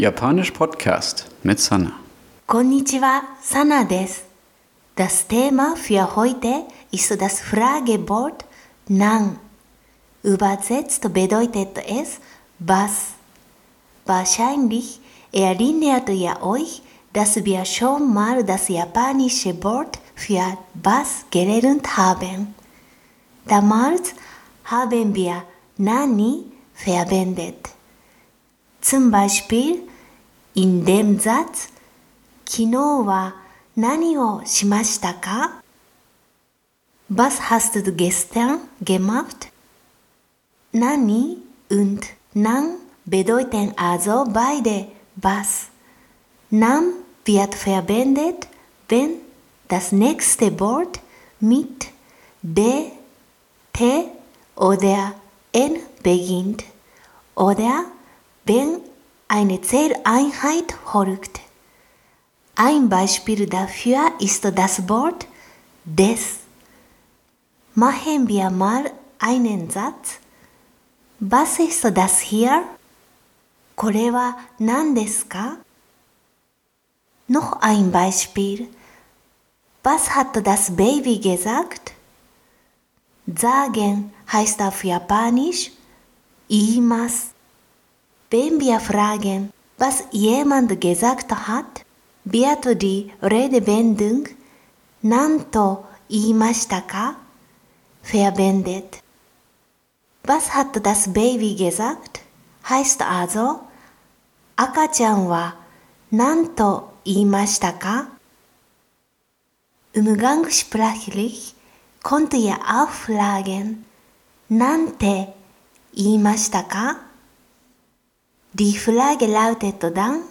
Japanisch Podcast mit Sana. Konnichiwa, Sana des. Das Thema für heute ist das Fragewort Nan. Übersetzt bedeutet es was. Wahrscheinlich erinnert ihr euch, dass wir schon mal das japanische Wort für was gelernt haben. Damals haben wir Nani verwendet. Zum Beispiel in dem Satz 昨日は何をしましたか Was hast du gestern gemacht? Nani und Nan bedeuten also beide was. Nan wird verwendet, wenn das nächste Wort mit D, T oder N beginnt oder wenn eine Zähleinheit folgt. Ein Beispiel dafür ist das Wort des. Machen wir mal einen Satz. Was ist das hier? これは何ですか Noch ein Beispiel. Was hat das Baby gesagt? Sagen heißt auf Japanisch 言います。 Wenn wir fragen, was jemand gesagt hat, wird die Redewendung 何と言いましたか verwendet. Was hat das Baby gesagt? heißt also 赤ちゃんは何と言いましたか Umgangssprachlich konnte ihr auch fragen なんて言いましたか Die Frage lautet dann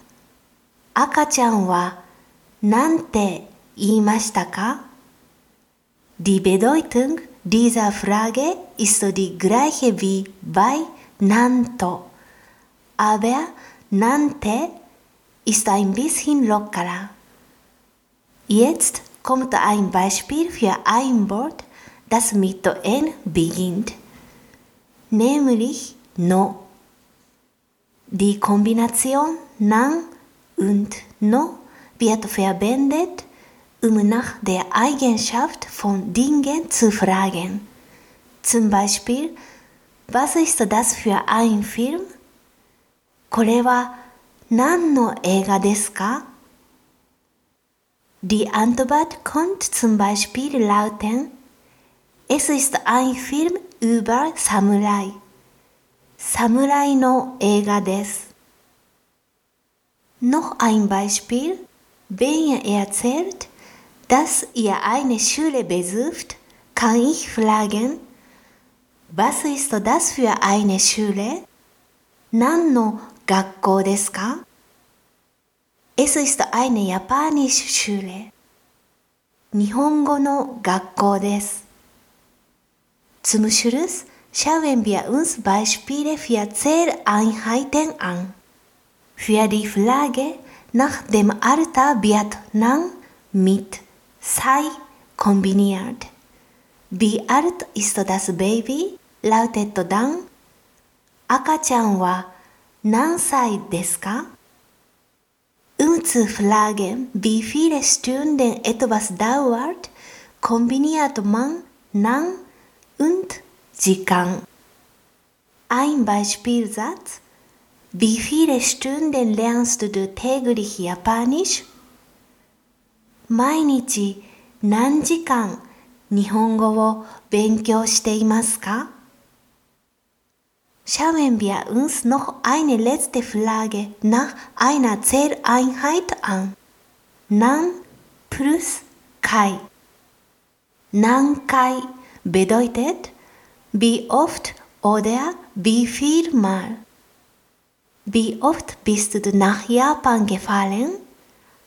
赤ちゃんはなんて言いましたか Die Bedeutung dieser Frage ist die gleiche wie bei nanto. Aber nante ist ein bisschen lockerer. Jetzt kommt ein Beispiel für ein Wort, das mit N beginnt, nämlich no. Die Kombination nan und no wird verwendet, um nach der Eigenschaft von Dingen zu fragen. Zum Beispiel, was ist das für ein Film? これは何の映画ですか Die Antwort könnte zum Beispiel lauten, es ist ein Film über Samurai. Samurai no 映画です。Noch ein Beispiel, wenn ihr erzählt, dass ihr eine Schule besucht, kann ich fragen, was ist das für eine Schule? 何の学校ですか Es ist eine japanische Schule. 日本語の学校です。Zum Schluss schauen wir uns Beispiele für Zähleinheiten an. Für die Frage nach dem Alter wird Nan mit Sei kombiniert. Wie alt ist das Baby? lautet dann 赤ちゃんは何歳ですか Um zu fragen, wie viele Stunden etwas dauert, kombiniert man Nan und Jikan. Ein Beispielsatz. Wie viele Stunden lernst du täglich Japanisch? 毎日何時間日本語を勉強していますか Schauen wir uns noch eine letzte Frage nach einer Zähleinheit an. Nan plus Kai. Nankai bedeutet wie oft oder wie viel Mal. Wie oft bist du nach Japan gefahren?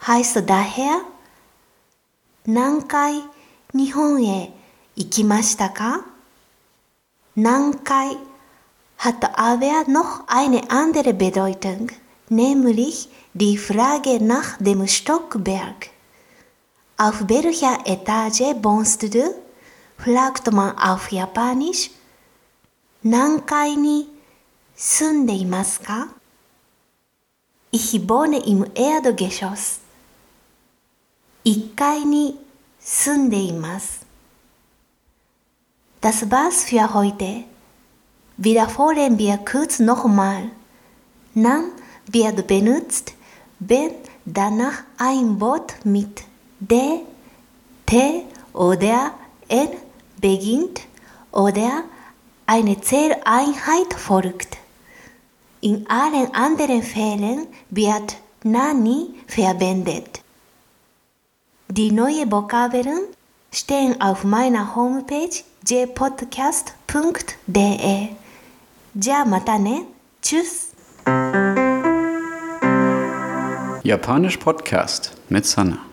heißt daher 何回日本へ行きましたか何回 hat aber noch eine andere Bedeutung, nämlich die Frage nach dem Stockwerk. Auf welcher Etage wohnst du? fragt man auf Japanisch. 何階に住んでいますか Ich wohne im Erdgeschoss. 1階に住んでいます。Das war's für heute. Wiederholen wir kurz nochmal. Nan wird benutzt, wenn danach ein Wort mit de, te oder n beginnt oder eine Zähleinheit folgt. In allen anderen Fällen wird nani verwendet. Die neuen Vokabeln stehen auf meiner Homepage jpodcast.de. じゃあまたね。Tschüss. Japanisch Podcast mit Sanna.